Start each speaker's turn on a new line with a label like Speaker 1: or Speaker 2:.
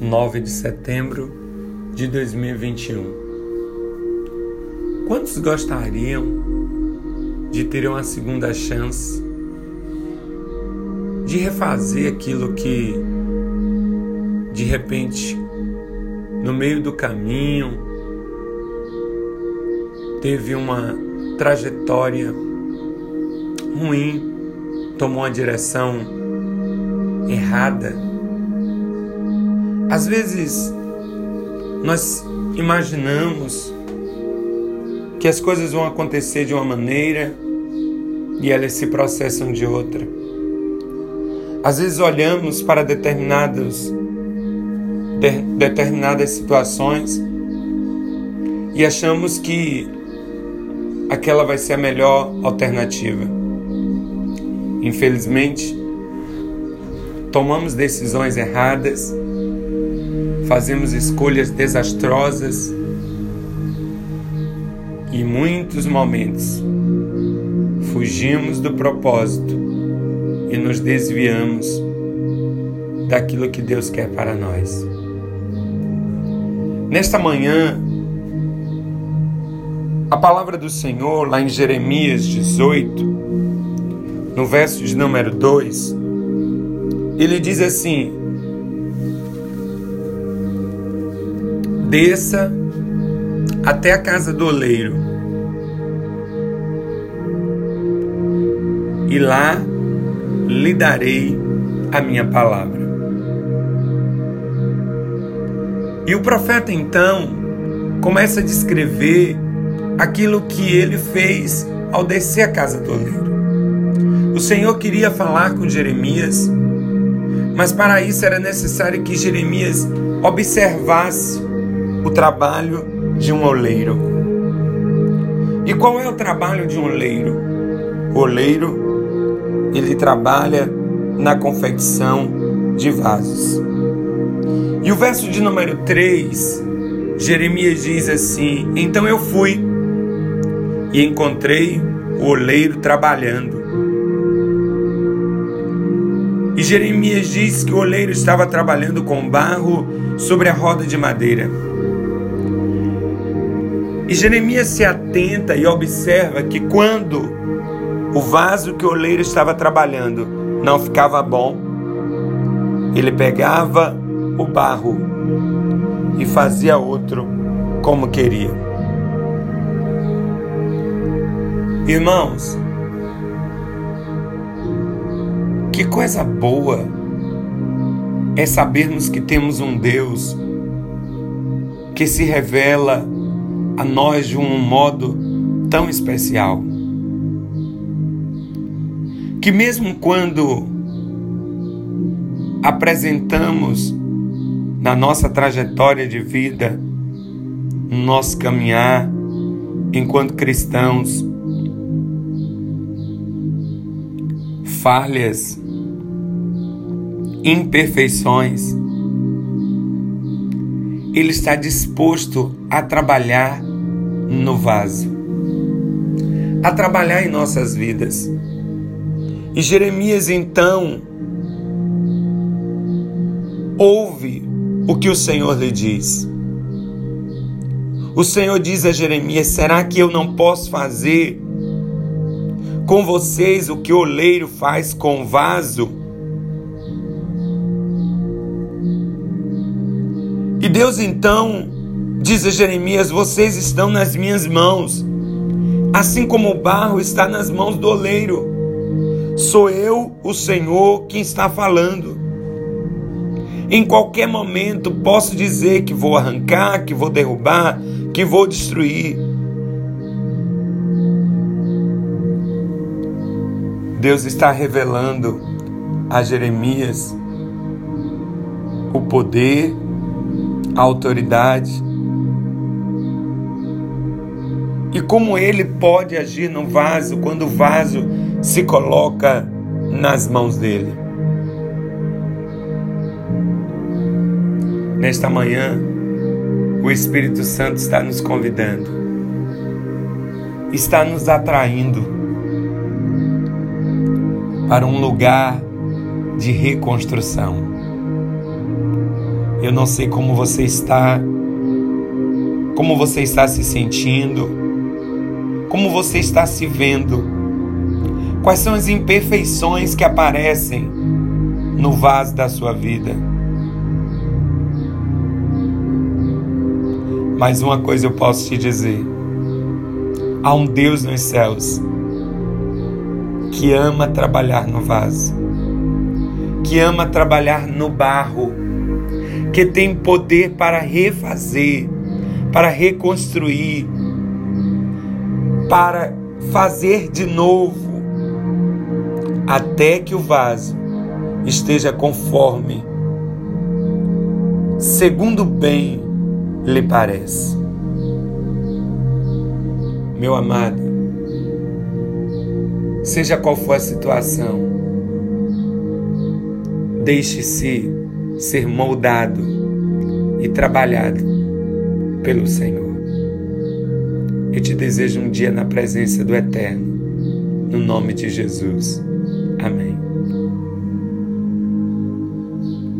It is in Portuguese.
Speaker 1: 9 de setembro de 2021. Quantos gostariam de ter uma segunda chance de refazer aquilo que de repente no meio do caminho teve uma trajetória ruim, tomou uma direção errada? Às vezes nós imaginamos que as coisas vão acontecer de uma maneira e elas se processam de outra. Às vezes olhamos para determinados de, determinadas situações e achamos que aquela vai ser a melhor alternativa. Infelizmente, tomamos decisões erradas fazemos escolhas desastrosas e, muitos momentos, fugimos do propósito e nos desviamos daquilo que Deus quer para nós. Nesta manhã, a palavra do Senhor, lá em Jeremias 18, no verso de número 2, ele diz assim: desça até a casa do oleiro e lá lhe darei a minha palavra. E o profeta então começa a descrever aquilo que ele fez ao descer a casa do oleiro. O Senhor queria falar com Jeremias, mas para isso era necessário que Jeremias observasse o trabalho de um oleiro. E qual é o trabalho de um oleiro? O oleiro, ele trabalha na confecção de vasos. E o verso de número 3, Jeremias diz assim: Então eu fui e encontrei o oleiro trabalhando. E Jeremias diz que o oleiro estava trabalhando com barro sobre a roda de madeira. E Jeremias se atenta e observa que quando o vaso que o oleiro estava trabalhando não ficava bom, ele pegava o barro e fazia outro como queria. Irmãos, que coisa boa é sabermos que temos um Deus que se revela a nós de um modo tão especial. Que mesmo quando apresentamos na nossa trajetória de vida, no nosso caminhar enquanto cristãos, falhas, imperfeições, Ele está disposto a trabalhar no vaso, a trabalhar em nossas vidas. E Jeremias então ouve o que o Senhor lhe diz. O Senhor diz a Jeremias: Será que eu não posso fazer com vocês o que o oleiro faz com o vaso? E Deus então Diz a Jeremias: Vocês estão nas minhas mãos, assim como o barro está nas mãos do oleiro. Sou eu, o Senhor, quem está falando. Em qualquer momento posso dizer que vou arrancar, que vou derrubar, que vou destruir. Deus está revelando a Jeremias o poder, a autoridade e como ele pode agir no vaso quando o vaso se coloca nas mãos dele. Nesta manhã, o Espírito Santo está nos convidando, está nos atraindo para um lugar de reconstrução. Eu não sei como você está, como você está se sentindo, como você está se vendo, quais são as imperfeições que aparecem no vaso da sua vida. Mas uma coisa eu posso te dizer: há um Deus nos céus que ama trabalhar no vaso, que ama trabalhar no barro, que tem poder para refazer, para reconstruir, para fazer de novo, até que o vaso esteja conforme, segundo bem lhe parece. Meu amado, Seja qual for a situação, deixe-se ser moldado e trabalhado pelo Senhor. Eu te desejo um dia na presença do Eterno, no nome de Jesus. Amém.